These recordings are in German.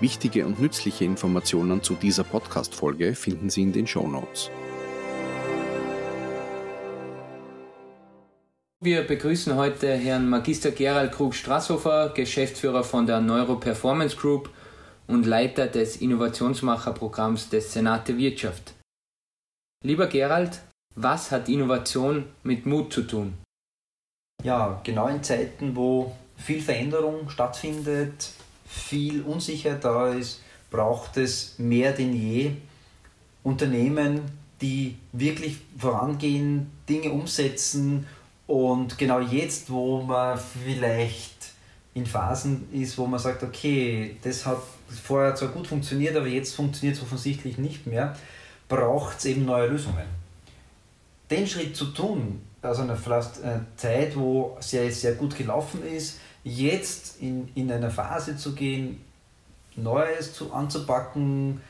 Wichtige und nützliche Informationen zu dieser Podcast-Folge finden Sie in den Show Notes. Wir begrüßen heute Herrn Magister Gerald Krug-Strasshofer, Geschäftsführer von der Neuro Performance Group und Leiter des Innovationsmacherprogramms des Senate Wirtschaft. Lieber Gerald, was hat Innovation mit Mut zu tun? Ja, genau in Zeiten, wo viel Veränderung stattfindet, viel Unsicherheit da ist, braucht es mehr denn je Unternehmen, die wirklich vorangehen, Dinge umsetzen und genau jetzt, wo man vielleicht in Phasen ist, wo man sagt, okay, das hat vorher zwar gut funktioniert, aber jetzt funktioniert es offensichtlich nicht mehr, braucht es eben neue Lösungen. Den Schritt zu tun, also eine, eine Zeit, wo sehr, sehr gut gelaufen ist, jetzt in, in eine Phase zu gehen, Neues zu, anzupacken.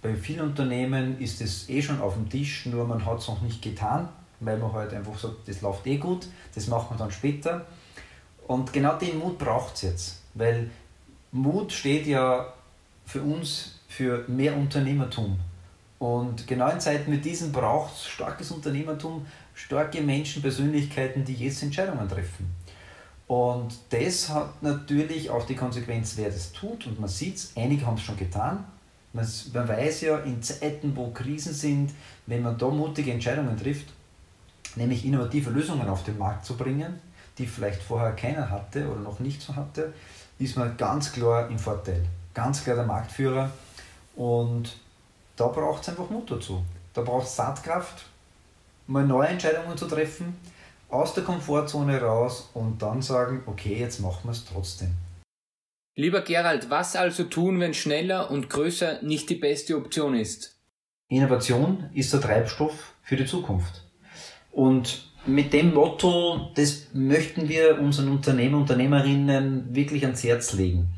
Bei vielen Unternehmen ist es eh schon auf dem Tisch, nur man hat es noch nicht getan, weil man halt einfach sagt, das läuft eh gut, das macht man dann später. Und genau den Mut braucht es jetzt, weil Mut steht ja für uns für mehr Unternehmertum. Und genau in Zeiten mit diesen braucht es starkes Unternehmertum, starke Menschen, Persönlichkeiten, die jetzt Entscheidungen treffen. Und das hat natürlich auch die Konsequenz, wer das tut. Und man sieht es, einige haben es schon getan. Man, weiß ja, in Zeiten, wo Krisen sind, wenn man da mutige Entscheidungen trifft, nämlich innovative Lösungen auf den Markt zu bringen, die vielleicht vorher keiner hatte oder noch nicht so hatte, ist man ganz klar im Vorteil. Ganz klar der Marktführer. Und da braucht es einfach Mut dazu. Da braucht es Saatkraft, mal neue Entscheidungen zu treffen aus der Komfortzone raus und dann sagen, okay, jetzt machen wir es trotzdem. Lieber Gerald, was also tun, wenn schneller und größer nicht die beste Option ist? Innovation ist der Treibstoff für die Zukunft. Und mit dem Motto, das möchten wir unseren Unternehmer, Unternehmerinnen wirklich ans Herz legen.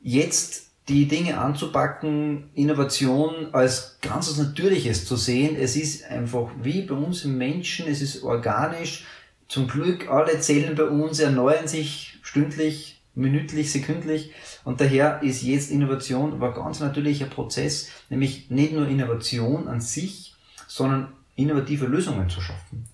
Jetzt die Dinge anzupacken, Innovation als ganz was Natürliches zu sehen. Es ist einfach wie bei uns im Menschen, es ist organisch. Zum Glück, alle Zellen bei uns erneuern sich stündlich, minütlich, sekündlich. Und daher ist jetzt Innovation aber ganz natürlicher Prozess, nämlich nicht nur Innovation an sich, sondern innovative Lösungen zu schaffen.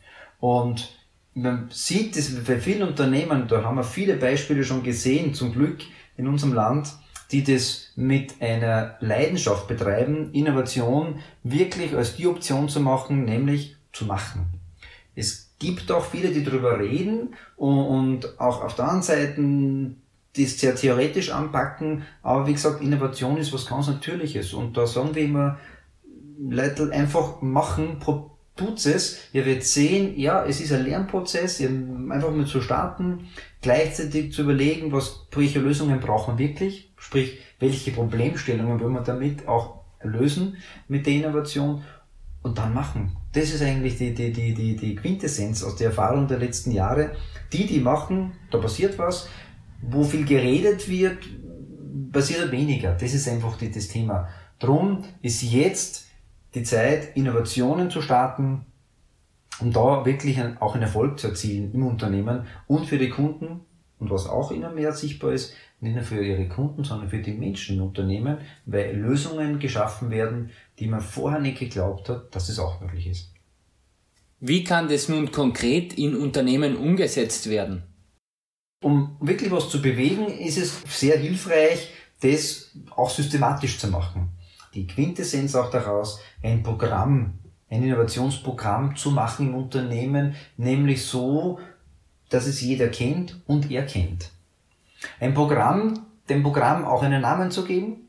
Und man sieht das bei vielen Unternehmen, da haben wir viele Beispiele schon gesehen, zum Glück in unserem Land, die das mit einer Leidenschaft betreiben, Innovation wirklich als die Option zu machen, nämlich zu machen. Es gibt auch viele, die darüber reden und auch auf der anderen Seite das sehr theoretisch anpacken, aber wie gesagt, Innovation ist was ganz Natürliches und da sagen wir immer, Leute einfach machen, tut es, ihr werdet sehen, ja, es ist ein Lernprozess, einfach mal zu starten, gleichzeitig zu überlegen, was, welche Lösungen brauchen wir wirklich, sprich, welche Problemstellungen wollen wir damit auch lösen mit der Innovation und dann machen. Das ist eigentlich die, die, die, die, die Quintessenz aus der Erfahrung der letzten Jahre. Die, die machen, da passiert was, wo viel geredet wird, passiert weniger. Das ist einfach die, das Thema. Drum ist jetzt die Zeit, Innovationen zu starten, um da wirklich auch einen Erfolg zu erzielen im Unternehmen und für die Kunden und was auch immer mehr sichtbar ist, nicht nur für ihre Kunden, sondern für die Menschen im Unternehmen, weil Lösungen geschaffen werden, die man vorher nicht geglaubt hat, dass es auch möglich ist. Wie kann das nun konkret in Unternehmen umgesetzt werden? Um wirklich was zu bewegen, ist es sehr hilfreich, das auch systematisch zu machen die Quintessenz auch daraus, ein Programm, ein Innovationsprogramm zu machen im Unternehmen, nämlich so, dass es jeder kennt und er kennt. Ein Programm, dem Programm auch einen Namen zu geben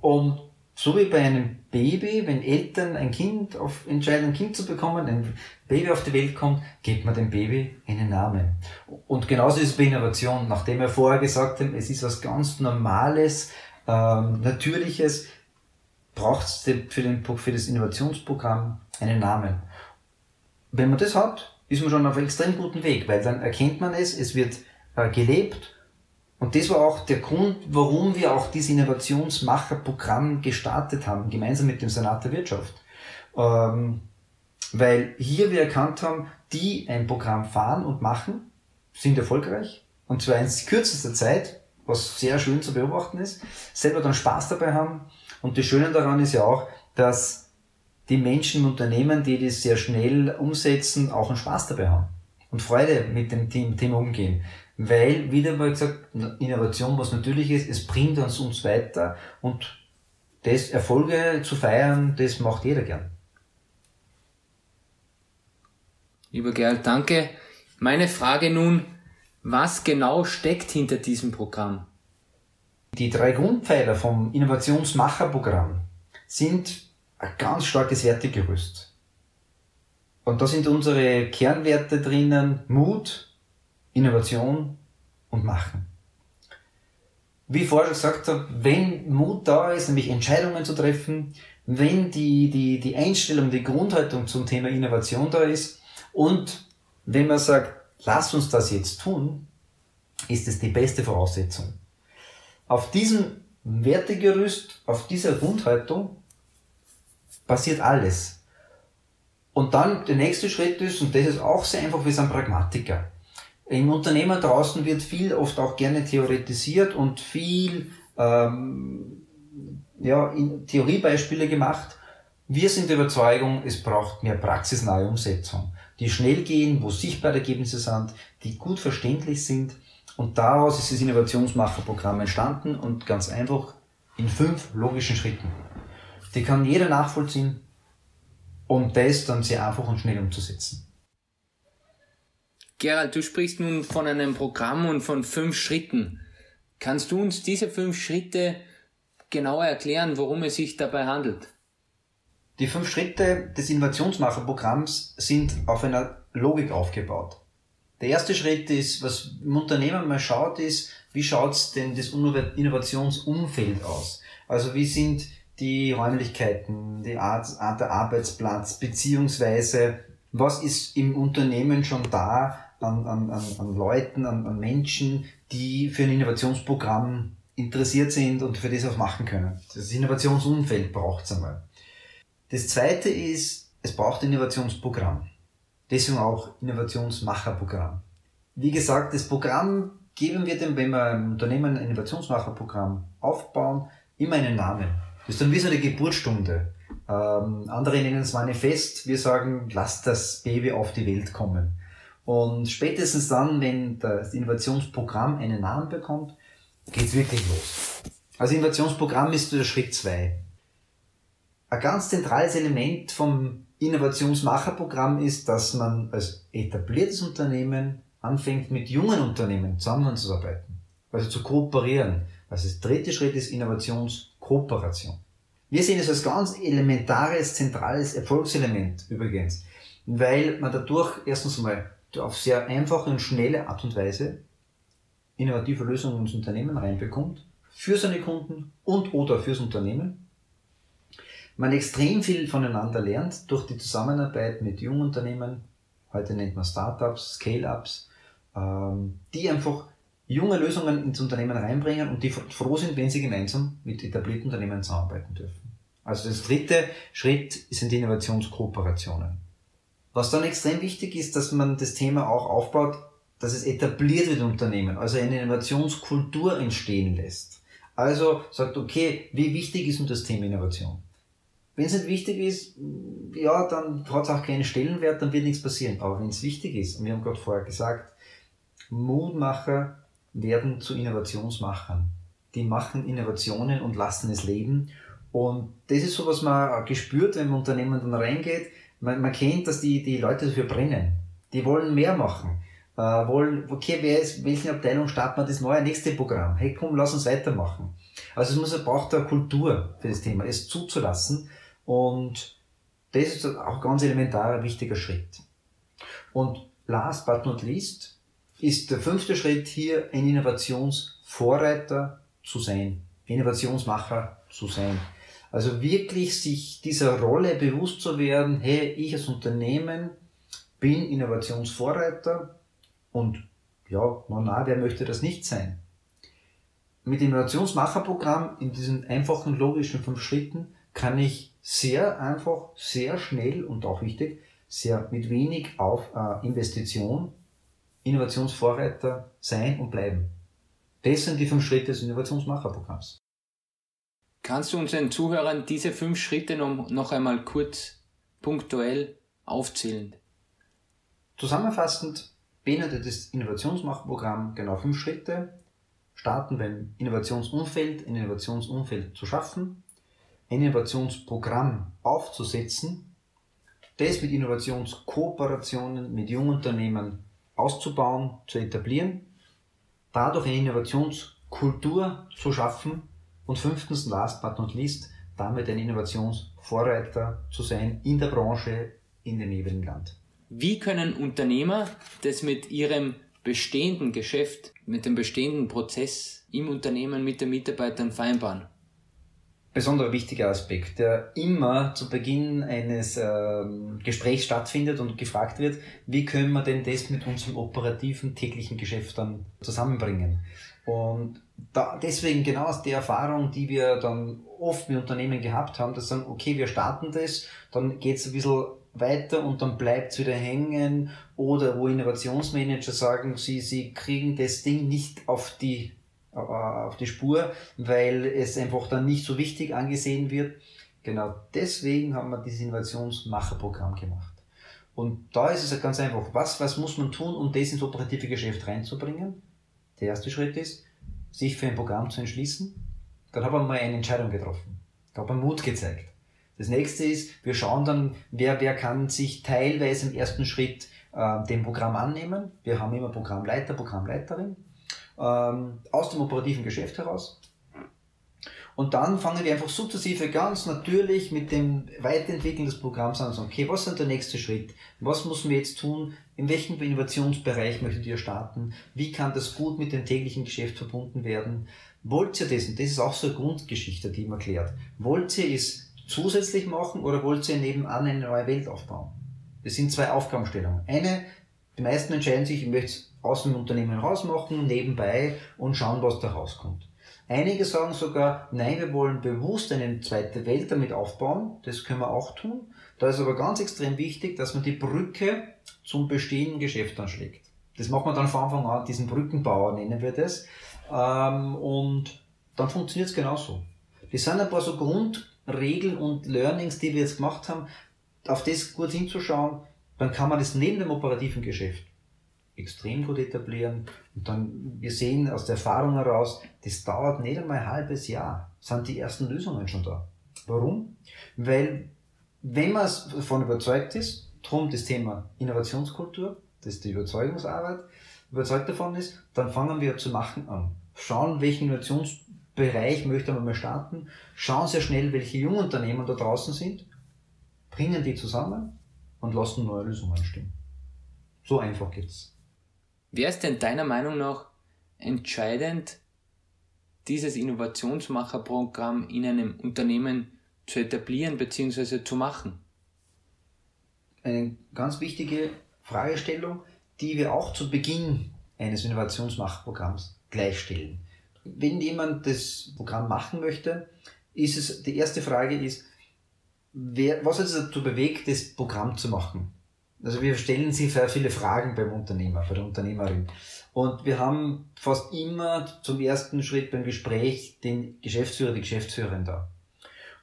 und so wie bei einem Baby, wenn Eltern ein Kind auf, entscheiden, ein Kind zu bekommen, ein Baby auf die Welt kommt, gibt man dem Baby einen Namen. Und genauso ist es bei Innovation. Nachdem wir vorher gesagt haben, es ist was ganz Normales, ähm, Natürliches, braucht es für, den, für das Innovationsprogramm einen Namen. Wenn man das hat, ist man schon auf einem extrem guten Weg, weil dann erkennt man es, es wird äh, gelebt und das war auch der Grund, warum wir auch dieses Innovationsmacherprogramm gestartet haben, gemeinsam mit dem Senat der Wirtschaft. Ähm, weil hier wir erkannt haben, die ein Programm fahren und machen, sind erfolgreich und zwar in kürzester Zeit, was sehr schön zu beobachten ist, selber dann Spaß dabei haben und das Schöne daran ist ja auch, dass die Menschen im Unternehmen, die das sehr schnell umsetzen, auch einen Spaß dabei haben und Freude mit dem Thema umgehen. Weil, wieder mal gesagt, Innovation was natürlich ist, es bringt uns uns weiter und das Erfolge zu feiern, das macht jeder gern. Lieber Gerald, danke. Meine Frage nun, was genau steckt hinter diesem Programm? Die drei Grundpfeiler vom Innovationsmacherprogramm sind ein ganz starkes Wertegerüst. Und da sind unsere Kernwerte drinnen Mut, Innovation und Machen. Wie ich vorher gesagt habe, wenn Mut da ist, nämlich Entscheidungen zu treffen, wenn die, die, die Einstellung, die Grundhaltung zum Thema Innovation da ist und wenn man sagt, lass uns das jetzt tun, ist es die beste Voraussetzung. Auf diesem Wertegerüst, auf dieser Grundhaltung passiert alles. Und dann der nächste Schritt ist, und das ist auch sehr einfach, wir sind Pragmatiker. Im Unternehmen draußen wird viel oft auch gerne theoretisiert und viel ähm, ja, in Theoriebeispiele gemacht. Wir sind der Überzeugung, es braucht mehr praxisnahe Umsetzung die schnell gehen, wo sichtbare Ergebnisse sind, die gut verständlich sind. Und daraus ist das Innovationsmacherprogramm entstanden und ganz einfach in fünf logischen Schritten. Die kann jeder nachvollziehen, um das dann sehr einfach und schnell umzusetzen. Gerald, du sprichst nun von einem Programm und von fünf Schritten. Kannst du uns diese fünf Schritte genauer erklären, worum es sich dabei handelt? Die fünf Schritte des Innovationsmacherprogramms sind auf einer Logik aufgebaut. Der erste Schritt ist, was im Unternehmen mal schaut, ist, wie schaut's denn das Innovationsumfeld aus? Also wie sind die Räumlichkeiten, die Art, Art der Arbeitsplatz, beziehungsweise was ist im Unternehmen schon da an, an, an, an Leuten, an, an Menschen, die für ein Innovationsprogramm interessiert sind und für das auch machen können. Das Innovationsumfeld braucht's einmal. Das zweite ist, es braucht ein Innovationsprogramm. Deswegen auch Innovationsmacherprogramm. Wie gesagt, das Programm geben wir dem, wenn wir im Unternehmen ein Innovationsmacherprogramm aufbauen, immer einen Namen. Das ist dann wie so eine Geburtsstunde. Ähm, andere nennen es Manifest. Wir sagen, lasst das Baby auf die Welt kommen. Und spätestens dann, wenn das Innovationsprogramm einen Namen bekommt, geht's wirklich los. Also Innovationsprogramm ist der Schritt zwei. Ein ganz zentrales Element vom Innovationsmacherprogramm ist, dass man als etabliertes Unternehmen anfängt, mit jungen Unternehmen zusammenzuarbeiten, also zu kooperieren. Also der dritte Schritt ist Innovationskooperation. Wir sehen es als ganz elementares, zentrales Erfolgselement übrigens, weil man dadurch erstens mal auf sehr einfache und schnelle Art und Weise innovative Lösungen ins Unternehmen reinbekommt, für seine Kunden und oder fürs Unternehmen man extrem viel voneinander lernt durch die Zusammenarbeit mit jungen Unternehmen, heute nennt man Startups, Scale-Ups, ähm, die einfach junge Lösungen ins Unternehmen reinbringen und die froh sind, wenn sie gemeinsam mit etablierten Unternehmen zusammenarbeiten dürfen. Also das dritte Schritt sind die Innovationskooperationen. Was dann extrem wichtig ist, dass man das Thema auch aufbaut, dass es etabliert wird Unternehmen, also eine Innovationskultur entstehen lässt. Also sagt, okay, wie wichtig ist nun das Thema Innovation? Wenn es nicht wichtig ist, ja, dann hat es auch keinen Stellenwert, dann wird nichts passieren. Aber wenn es wichtig ist, und wir haben gerade vorher gesagt, Mutmacher werden zu Innovationsmachern. Die machen Innovationen und lassen es leben. Und das ist so, was man gespürt, wenn man Unternehmen dann reingeht. Man, man kennt, dass die, die Leute dafür brennen. Die wollen mehr machen. Äh, wollen, okay, wer ist, welche Abteilung starten wir das neue nächste Programm? Hey, komm, lass uns weitermachen. Also es muss, braucht eine Kultur für das Thema, es zuzulassen und das ist auch ganz elementarer, wichtiger Schritt. Und last but not least ist der fünfte Schritt hier, ein Innovationsvorreiter zu sein, Innovationsmacher zu sein. Also wirklich sich dieser Rolle bewusst zu werden, hey, ich als Unternehmen bin Innovationsvorreiter und ja, na, na, wer möchte das nicht sein? Mit dem Innovationsmacherprogramm in diesen einfachen, logischen fünf Schritten kann ich sehr einfach, sehr schnell und auch wichtig, sehr mit wenig auf äh, Investition Innovationsvorreiter sein und bleiben. Das sind die fünf Schritte des Innovationsmacherprogramms. Kannst du unseren Zuhörern diese fünf Schritte noch, noch einmal kurz punktuell aufzählen? Zusammenfassend beinhaltet das Innovationsmacherprogramm genau fünf Schritte. Starten beim Innovationsumfeld, ein Innovationsumfeld zu schaffen, ein Innovationsprogramm aufzusetzen, das mit Innovationskooperationen mit Jungunternehmen auszubauen, zu etablieren, dadurch eine Innovationskultur zu schaffen und fünftens, last but not least, damit ein Innovationsvorreiter zu sein in der Branche, in dem jeweiligen Land. Wie können Unternehmer das mit ihrem bestehenden Geschäft, mit dem bestehenden Prozess im Unternehmen mit den Mitarbeitern vereinbaren? Besonderer wichtiger Aspekt, der immer zu Beginn eines ähm, Gesprächs stattfindet und gefragt wird, wie können wir denn das mit unserem operativen täglichen Geschäft dann zusammenbringen? Und da, deswegen genau aus der Erfahrung, die wir dann oft mit Unternehmen gehabt haben, dass sagen, okay, wir starten das, dann geht's ein bisschen weiter und dann bleibt's wieder hängen oder wo Innovationsmanager sagen, sie, sie kriegen das Ding nicht auf die auf die Spur, weil es einfach dann nicht so wichtig angesehen wird. Genau deswegen haben wir dieses Innovationsmacherprogramm gemacht. Und da ist es ganz einfach, was, was muss man tun, um das ins operative Geschäft reinzubringen? Der erste Schritt ist, sich für ein Programm zu entschließen. Dann haben wir mal eine Entscheidung getroffen. Da haben wir Mut gezeigt. Das nächste ist, wir schauen dann, wer, wer kann sich teilweise im ersten Schritt äh, dem Programm annehmen. Wir haben immer Programmleiter, Programmleiterin ähm, aus dem operativen Geschäft heraus. Und dann fangen wir einfach sukzessive ganz natürlich mit dem Weiterentwickeln des Programms an sagen, okay, was ist der nächste Schritt? Was müssen wir jetzt tun? In welchem Innovationsbereich möchtet ihr starten? Wie kann das gut mit dem täglichen Geschäft verbunden werden? Wollt ihr das? Und das ist auch so eine Grundgeschichte, die man klärt. Wollt ihr es zusätzlich machen oder wollt ihr nebenan eine neue Welt aufbauen? Das sind zwei Aufgabenstellungen. Eine, die meisten entscheiden sich, ich möchte aus dem Unternehmen rausmachen, nebenbei und schauen, was da rauskommt. Einige sagen sogar, nein, wir wollen bewusst eine zweite Welt damit aufbauen. Das können wir auch tun. Da ist aber ganz extrem wichtig, dass man die Brücke zum bestehenden Geschäft anschlägt. Das macht man dann von Anfang an, diesen Brückenbauer nennen wir das. Ähm, und dann funktioniert es genauso. Das sind ein paar so Grundregeln und Learnings, die wir jetzt gemacht haben, auf das gut hinzuschauen, dann kann man das neben dem operativen Geschäft extrem gut etablieren. Und dann, wir sehen aus der Erfahrung heraus, das dauert nicht einmal ein halbes Jahr, sind die ersten Lösungen schon da. Warum? Weil, wenn man davon überzeugt ist, drum das Thema Innovationskultur, das ist die Überzeugungsarbeit, überzeugt davon ist, dann fangen wir zu machen an. Schauen, welchen Innovationsbereich möchte man mal starten, schauen sehr schnell, welche Jungunternehmen da draußen sind, bringen die zusammen und lassen neue Lösungen entstehen. So einfach geht's. Wer ist denn deiner Meinung nach entscheidend, dieses Innovationsmacherprogramm in einem Unternehmen zu etablieren bzw. zu machen? Eine ganz wichtige Fragestellung, die wir auch zu Beginn eines Innovationsmacherprogramms gleichstellen. Wenn jemand das Programm machen möchte, ist es, die erste Frage ist, wer, was hat es dazu bewegt, das Programm zu machen? Also wir stellen sich sehr viele Fragen beim Unternehmer, bei der Unternehmerin. Und wir haben fast immer zum ersten Schritt beim Gespräch den Geschäftsführer, die Geschäftsführerin da.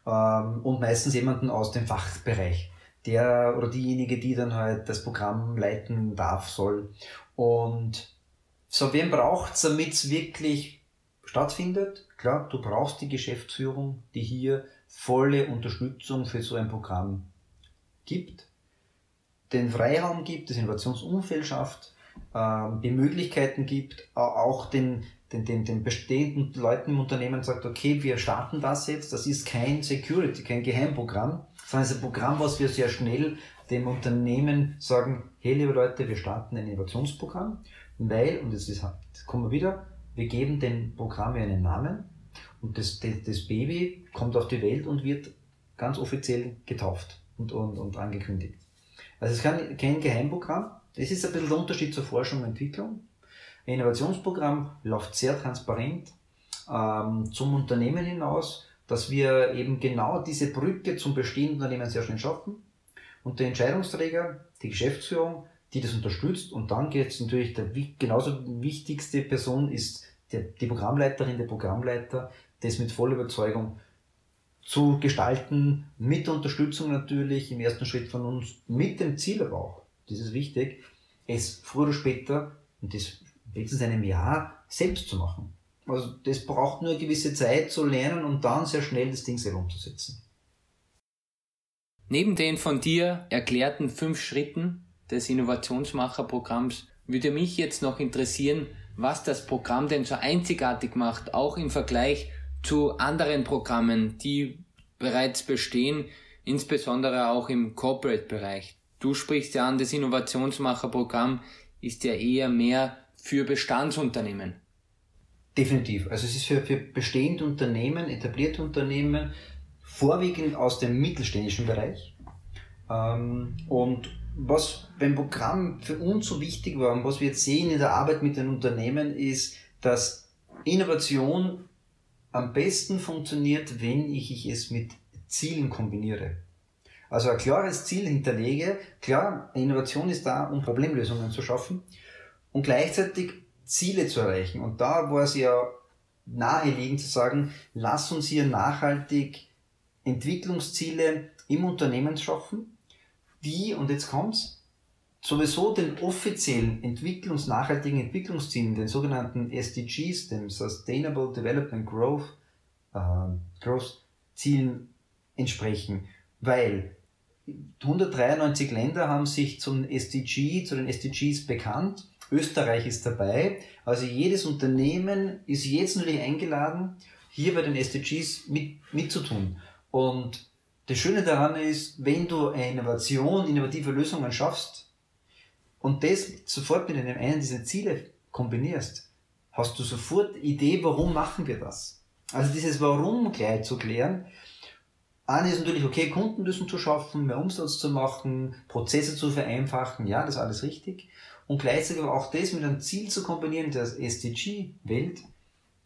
Ähm, und meistens jemanden aus dem Fachbereich. Der oder diejenige, die dann halt das Programm leiten darf, soll. Und so, wen braucht's, damit es wirklich stattfindet? Klar, du brauchst die Geschäftsführung, die hier volle Unterstützung für so ein Programm gibt den Freiraum gibt, das Innovationsumfeld schafft, ähm, die Möglichkeiten gibt, auch den, den, den, den bestehenden Leuten im Unternehmen sagt, okay, wir starten das jetzt, das ist kein Security, kein Geheimprogramm, sondern es ist ein Programm, was wir sehr schnell dem Unternehmen sagen, hey liebe Leute, wir starten ein Innovationsprogramm, weil, und das, ist, das kommen wir wieder, wir geben dem Programm einen Namen Und das, das, das Baby kommt auf die Welt und wird ganz offiziell getauft und, und, und angekündigt. Also es ist kein, Geheimprogramm. Das ist ein bisschen der Unterschied zur Forschung und Entwicklung. Ein Innovationsprogramm läuft sehr transparent ähm, zum Unternehmen hinaus, dass wir eben genau diese Brücke zum bestehenden Unternehmen sehr schnell schaffen. Und der Entscheidungsträger, die Geschäftsführung, die das unterstützt. Und dann geht es natürlich, der genauso wichtigste Person ist der, die Programmleiterin, der Programmleiter, das mit voller Überzeugung zu gestalten, mit Unterstützung natürlich, im ersten Schritt von uns, mit dem Ziel aber auch, das ist wichtig, es früher oder später, und das wenigstens einem Jahr, selbst zu machen. Also das braucht nur eine gewisse Zeit zu lernen und dann sehr schnell das Ding selber umzusetzen. Neben den von dir erklärten fünf Schritten des Innovationsmacherprogramms würde mich jetzt noch interessieren, was das Programm denn so einzigartig macht, auch im Vergleich zu anderen Programmen, die bereits bestehen, insbesondere auch im Corporate-Bereich. Du sprichst ja an, das Innovationsmacherprogramm ist ja eher mehr für Bestandsunternehmen. Definitiv. Also es ist für, für bestehende Unternehmen, etablierte Unternehmen, vorwiegend aus dem mittelständischen Bereich. Ähm, und was beim Programm für uns so wichtig war und was wir jetzt sehen in der Arbeit mit den Unternehmen ist, dass Innovation am besten funktioniert, wenn ich es mit Zielen kombiniere. Also ein klares Ziel hinterlege. Klar, Innovation ist da, um Problemlösungen zu schaffen und gleichzeitig Ziele zu erreichen. Und da war es ja naheliegend zu sagen, lass uns hier nachhaltig Entwicklungsziele im Unternehmen schaffen, die, und jetzt kommt's, sowieso den offiziellen Entwicklungs-, nachhaltigen Entwicklungszielen, den sogenannten SDGs, dem Sustainable Development Growth, äh, Growth Zielen entsprechen. Weil 193 Länder haben sich zum SDG, zu den SDGs bekannt. Österreich ist dabei. Also jedes Unternehmen ist jetzt natürlich eingeladen, hier bei den SDGs mit, mitzutun. Und das Schöne daran ist, wenn du eine Innovation, innovative Lösungen schaffst und das sofort mit einem einen dieser Ziele kombinierst, hast du sofort Idee, warum machen wir das? Also dieses Warum gleich zu klären. Eine ist natürlich, okay, Kundenlösungen zu schaffen, mehr Umsatz zu machen, Prozesse zu vereinfachen, ja, das ist alles richtig. Und gleichzeitig aber auch das mit einem Ziel zu kombinieren, der SDG-Welt,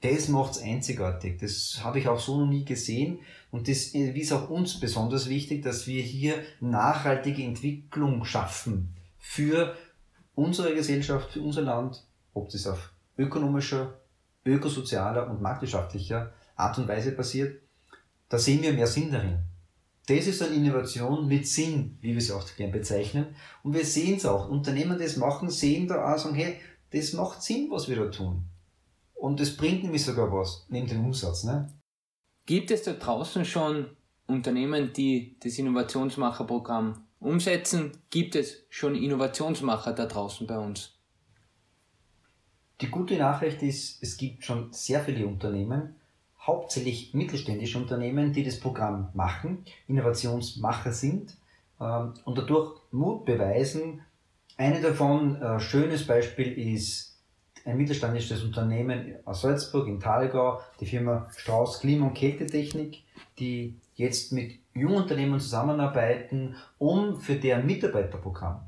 das macht's einzigartig. Das habe ich auch so noch nie gesehen. Und das ist auch uns besonders wichtig, dass wir hier nachhaltige Entwicklung schaffen für unsere Gesellschaft, für unser Land, ob das auf ökonomischer, ökosozialer und marktwirtschaftlicher Art und Weise passiert. Da sehen wir mehr Sinn darin. Das ist eine Innovation mit Sinn, wie wir sie auch gern bezeichnen. Und wir sehen es auch. Unternehmen, die das machen, sehen da auch, sagen, hey, das macht Sinn, was wir da tun. Und das bringt nämlich sogar was, neben dem Umsatz. Ne? Gibt es da draußen schon Unternehmen, die das Innovationsmacherprogramm umsetzen? Gibt es schon Innovationsmacher da draußen bei uns? Die gute Nachricht ist, es gibt schon sehr viele Unternehmen, hauptsächlich mittelständische Unternehmen, die das Programm machen, Innovationsmacher sind ähm, und dadurch Mut beweisen. Eine davon, ein äh, schönes Beispiel ist ein mittelständisches Unternehmen aus Salzburg in Thalgau, die Firma Strauß Klima- und Kältetechnik, die jetzt mit Jungunternehmen zusammenarbeiten, um für deren Mitarbeiterprogramm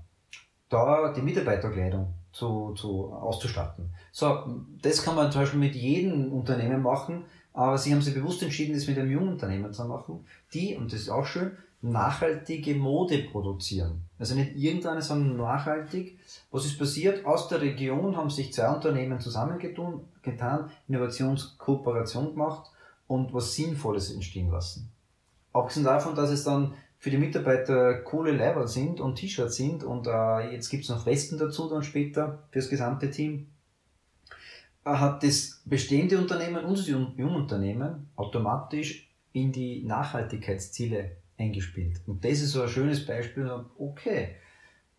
da die Mitarbeiterkleidung zu, zu, auszustatten. So, das kann man zum Beispiel mit jedem Unternehmen machen, aber sie haben sich bewusst entschieden, das mit einem jungen Unternehmen zu machen, die, und das ist auch schön, nachhaltige Mode produzieren. Also nicht irgendeine, sondern nachhaltig. Was ist passiert? Aus der Region haben sich zwei Unternehmen zusammengetan, getan, Innovationskooperation gemacht und was Sinnvolles entstehen lassen. Abgesehen davon, dass es dann für die Mitarbeiter coole Leiber sind und T-Shirts sind und äh, jetzt gibt's noch Westen dazu dann später fürs gesamte Team, äh, hat das bestehende Unternehmen, unser Jungunternehmen, automatisch in die Nachhaltigkeitsziele eingespielt. Und das ist so ein schönes Beispiel, okay,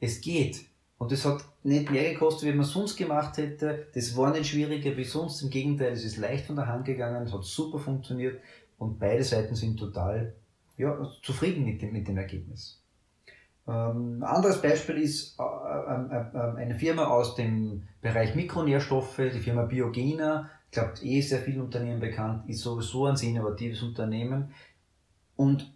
es geht. Und es hat nicht mehr gekostet, wie man sonst gemacht hätte. Das war nicht schwieriger wie sonst. Im Gegenteil, es ist leicht von der Hand gegangen, es hat super funktioniert und beide Seiten sind total ja, zufrieden mit dem, mit dem Ergebnis. Ähm, anderes Beispiel ist äh, äh, äh, eine Firma aus dem Bereich Mikronährstoffe, die Firma Biogena, ich glaube, eh sehr vielen Unternehmen bekannt, ist sowieso ein sehr innovatives Unternehmen. Und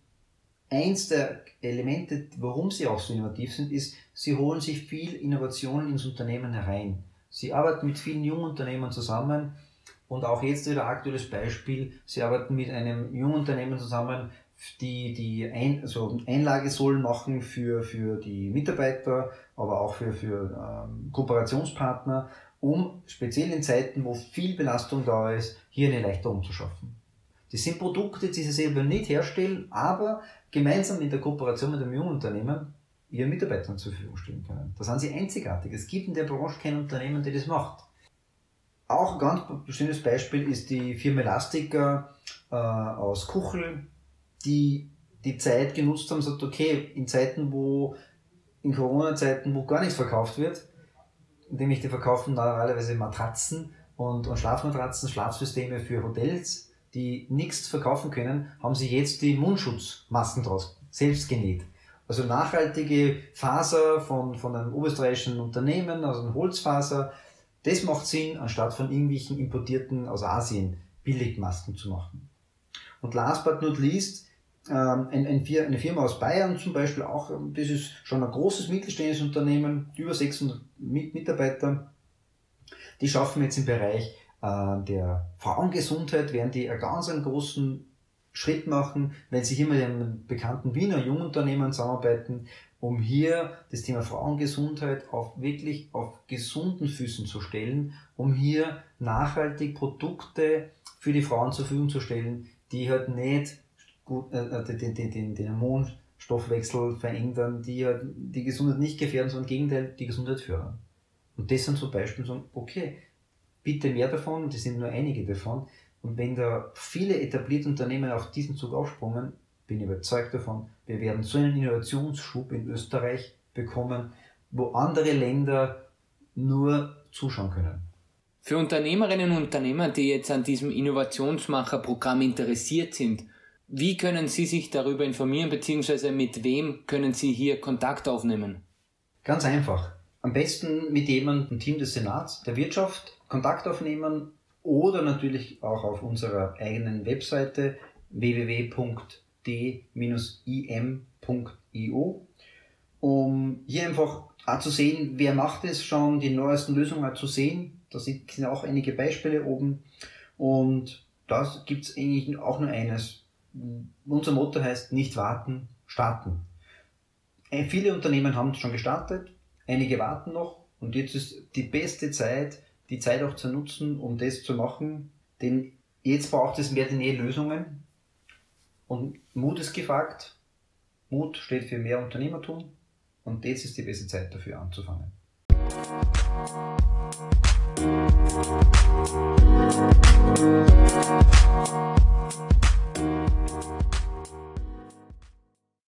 eins der Elemente, warum sie auch so innovativ sind, ist, sie holen sich viel Innovationen ins Unternehmen herein. Sie arbeiten mit vielen jungen Unternehmen zusammen und auch jetzt wieder aktuelles Beispiel, sie arbeiten mit einem jungen Unternehmen zusammen, die, die Ein, also Einlagesäulen machen für, für die Mitarbeiter, aber auch für, für ähm, Kooperationspartner, um speziell in Zeiten, wo viel Belastung da ist, hier eine Erleichterung zu schaffen. Das sind Produkte, die sie selber nicht herstellen, aber gemeinsam in der Kooperation mit einem jungen Unternehmen ihren Mitarbeitern zur Verfügung stellen können. Da sind sie einzigartig. Es gibt in der Branche kein Unternehmen, der das macht. Auch ein ganz schönes Beispiel ist die Firma Elastica äh, aus Kuchel, die die Zeit genutzt haben sagt, okay, in Zeiten, wo, in Corona-Zeiten, wo gar nichts verkauft wird, nämlich die verkaufen normalerweise Matratzen und, und Schlafmatratzen, Schlafsysteme für Hotels, die nichts verkaufen können, haben sie jetzt die Mundschutzmasken draus selbst genäht. Also nachhaltige Faser von, von einem oberösterreichischen Unternehmen, also ein Holzfaser, das macht Sinn, anstatt von irgendwelchen importierten aus Asien Billigmasken zu machen. Und last but not least, ähm, eine Firma aus Bayern zum Beispiel auch, ähm, das ist schon ein großes mittelständisches Unternehmen, über 600 Mitarbeiter, die schaffen jetzt im Bereich äh, der Frauengesundheit, werden die einen ganz einen großen Schritt machen, wenn sie hier mit einem bekannten Wiener Jungunternehmen zusammenarbeiten, um hier das Thema Frauengesundheit auf wirklich auf gesunden Füßen zu stellen, um hier nachhaltig Produkte für die Frauen zur Verfügung zu stellen, die halt nicht gut, äh, äh den, den, den, den Hormonstoffwechsel verändern, die halt die Gesundheit nicht gefährden, sondern im Gegenteil die Gesundheit fördern. Und das sind so Beispiele, so, okay, bitte mehr davon, das sind nur einige davon. Und wenn da viele etablierte Unternehmen auf diesen Zug aufsprungen, bin ich überzeugt davon, wir werden so einen Innovationsschub in Österreich bekommen, wo andere Länder nur zuschauen können. Für Unternehmerinnen und Unternehmer, die jetzt an diesem Innovationsmacherprogramm interessiert sind, wie können Sie sich darüber informieren, beziehungsweise mit wem können Sie hier Kontakt aufnehmen? Ganz einfach. Am besten mit jemandem, Team des Senats, der Wirtschaft, Kontakt aufnehmen oder natürlich auch auf unserer eigenen Webseite www.d-im.io, um hier einfach zu sehen, wer macht es schon, die neuesten Lösungen zu sehen. Da sind auch einige Beispiele oben und da gibt es eigentlich auch nur eines unser Motto heißt nicht warten, starten. Äh, viele Unternehmen haben schon gestartet, einige warten noch und jetzt ist die beste Zeit, die Zeit auch zu nutzen, um das zu machen, denn jetzt braucht es mehr denn je Lösungen und Mut ist gefragt. Mut steht für mehr Unternehmertum und jetzt ist die beste Zeit dafür anzufangen. Musik Bye.